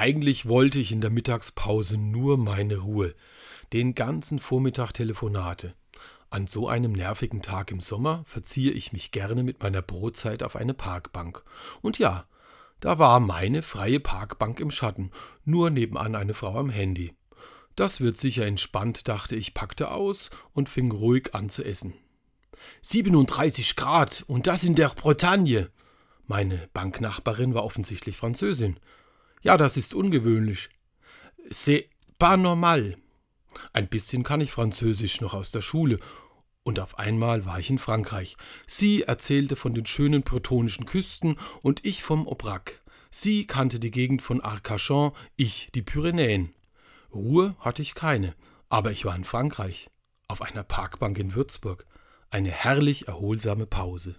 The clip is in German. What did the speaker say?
Eigentlich wollte ich in der Mittagspause nur meine Ruhe. Den ganzen Vormittag Telefonate. An so einem nervigen Tag im Sommer verziehe ich mich gerne mit meiner Brotzeit auf eine Parkbank. Und ja, da war meine freie Parkbank im Schatten, nur nebenan eine Frau am Handy. Das wird sicher entspannt, dachte ich, packte aus und fing ruhig an zu essen. 37 Grad und das in der Bretagne. Meine Banknachbarin war offensichtlich Französin. Ja, das ist ungewöhnlich. C'est pas normal. Ein bisschen kann ich Französisch noch aus der Schule. Und auf einmal war ich in Frankreich. Sie erzählte von den schönen bretonischen Küsten und ich vom Aubrac. Sie kannte die Gegend von Arcachon, ich die Pyrenäen. Ruhe hatte ich keine, aber ich war in Frankreich, auf einer Parkbank in Würzburg. Eine herrlich erholsame Pause.